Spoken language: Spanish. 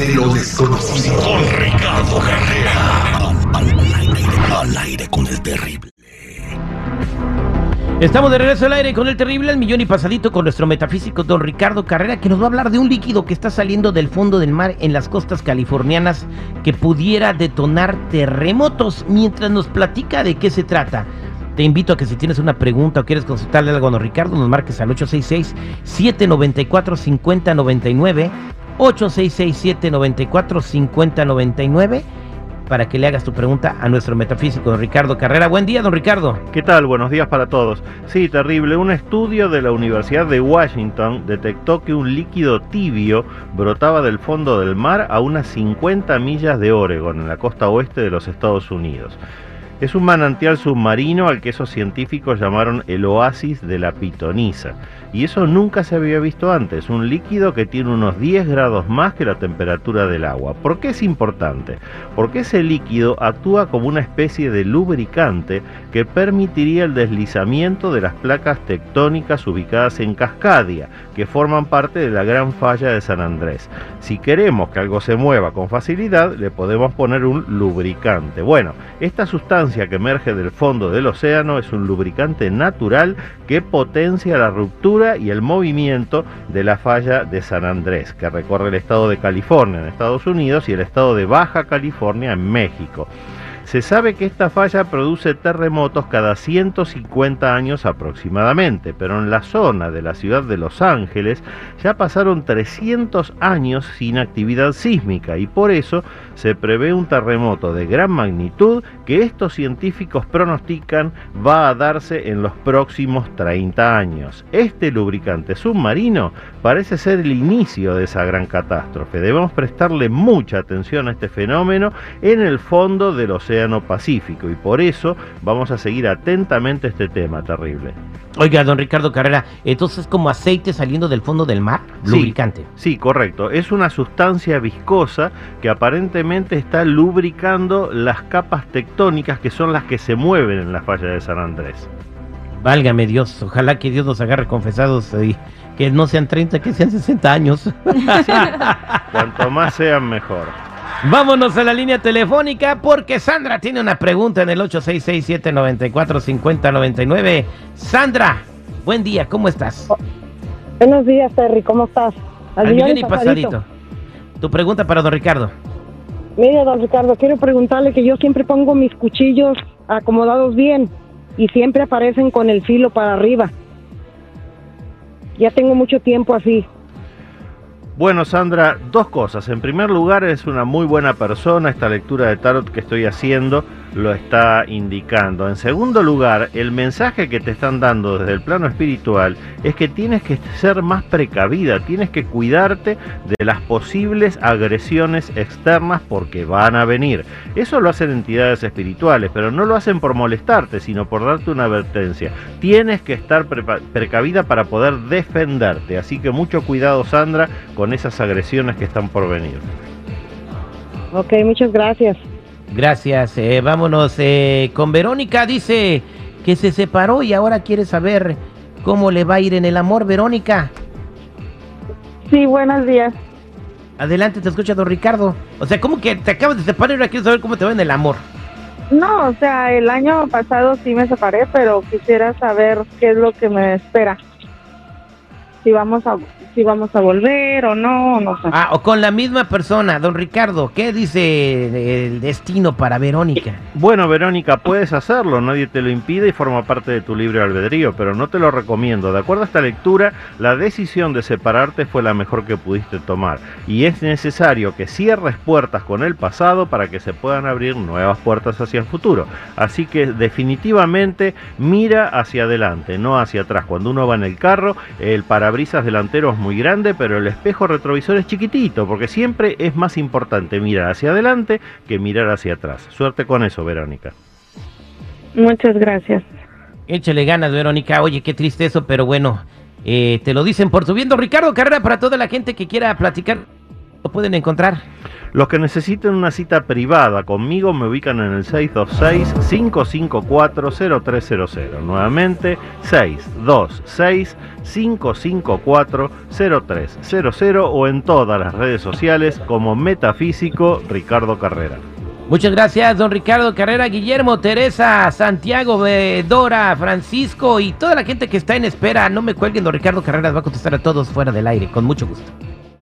de lo desconocido. Con Ricardo Carrera. Al, aire con el terrible. Estamos de regreso al aire con el terrible al millón y pasadito con nuestro metafísico don Ricardo Carrera que nos va a hablar de un líquido que está saliendo del fondo del mar en las costas californianas que pudiera detonar terremotos mientras nos platica de qué se trata. Te invito a que si tienes una pregunta o quieres consultarle algo a don Ricardo, nos marques al 866-794-5099, 866-794-5099 para que le hagas tu pregunta a nuestro metafísico, Ricardo Carrera. Buen día, don Ricardo. ¿Qué tal? Buenos días para todos. Sí, terrible. Un estudio de la Universidad de Washington detectó que un líquido tibio brotaba del fondo del mar a unas 50 millas de Oregon, en la costa oeste de los Estados Unidos. Es un manantial submarino al que esos científicos llamaron el oasis de la pitonisa. Y eso nunca se había visto antes, un líquido que tiene unos 10 grados más que la temperatura del agua. ¿Por qué es importante? Porque ese líquido actúa como una especie de lubricante que permitiría el deslizamiento de las placas tectónicas ubicadas en Cascadia, que forman parte de la gran falla de San Andrés. Si queremos que algo se mueva con facilidad, le podemos poner un lubricante. Bueno, esta sustancia que emerge del fondo del océano es un lubricante natural que potencia la ruptura y el movimiento de la falla de San Andrés, que recorre el estado de California en Estados Unidos y el estado de Baja California en México. Se sabe que esta falla produce terremotos cada 150 años aproximadamente, pero en la zona de la ciudad de Los Ángeles ya pasaron 300 años sin actividad sísmica y por eso se prevé un terremoto de gran magnitud que estos científicos pronostican va a darse en los próximos 30 años. Este lubricante submarino parece ser el inicio de esa gran catástrofe. Debemos prestarle mucha atención a este fenómeno en el fondo del océano Pacífico y por eso vamos a seguir atentamente este tema terrible. Oiga, don Ricardo Carrera, entonces como aceite saliendo del fondo del mar, lubricante. Sí, correcto. Es una sustancia viscosa que aparentemente está lubricando las capas tectónicas que son las que se mueven en la falla de San Andrés. Válgame Dios, ojalá que Dios nos agarre confesados y que no sean 30, que sean 60 años. Cuanto más sean, mejor. Vámonos a la línea telefónica porque Sandra tiene una pregunta en el 866-794-5099. Sandra, buen día, ¿cómo estás? Buenos días, Terry, ¿cómo estás? Al, millón y pasadito. Tu pregunta para don Ricardo. Mire, don Ricardo, quiero preguntarle que yo siempre pongo mis cuchillos acomodados bien y siempre aparecen con el filo para arriba. Ya tengo mucho tiempo así. Bueno, Sandra, dos cosas. En primer lugar, es una muy buena persona. Esta lectura de tarot que estoy haciendo lo está indicando. En segundo lugar, el mensaje que te están dando desde el plano espiritual es que tienes que ser más precavida, tienes que cuidarte de las posibles agresiones externas porque van a venir. Eso lo hacen entidades espirituales, pero no lo hacen por molestarte, sino por darte una advertencia. Tienes que estar precavida para poder defenderte. Así que mucho cuidado, Sandra, con esas agresiones que están por venir. Ok, muchas gracias. Gracias. Eh, vámonos eh, con Verónica. Dice que se separó y ahora quiere saber cómo le va a ir en el amor, Verónica. Sí, buenos días. Adelante, te escucha don Ricardo. O sea, ¿cómo que te acabas de separar y ahora quieres saber cómo te va en el amor? No, o sea, el año pasado sí me separé, pero quisiera saber qué es lo que me espera. Si vamos a si vamos a volver o no, no sé. Ah, o con la misma persona, don Ricardo, ¿qué dice el destino para Verónica? Bueno, Verónica, puedes hacerlo, nadie te lo impide y forma parte de tu libre albedrío, pero no te lo recomiendo. De acuerdo a esta lectura, la decisión de separarte fue la mejor que pudiste tomar y es necesario que cierres puertas con el pasado para que se puedan abrir nuevas puertas hacia el futuro. Así que definitivamente mira hacia adelante, no hacia atrás. Cuando uno va en el carro, el parabrisas delantero muy grande, pero el espejo retrovisor es chiquitito, porque siempre es más importante mirar hacia adelante que mirar hacia atrás. Suerte con eso, Verónica. Muchas gracias. Échale ganas, Verónica. Oye, qué triste eso, pero bueno, eh, te lo dicen por subiendo. Ricardo Carrera, para toda la gente que quiera platicar, lo pueden encontrar. Los que necesiten una cita privada conmigo me ubican en el 626-554-0300. Nuevamente, 626-554-0300 o en todas las redes sociales como Metafísico Ricardo Carrera. Muchas gracias, don Ricardo Carrera, Guillermo, Teresa, Santiago, eh, Dora, Francisco y toda la gente que está en espera. No me cuelguen, don Ricardo Carrera va a contestar a todos fuera del aire, con mucho gusto.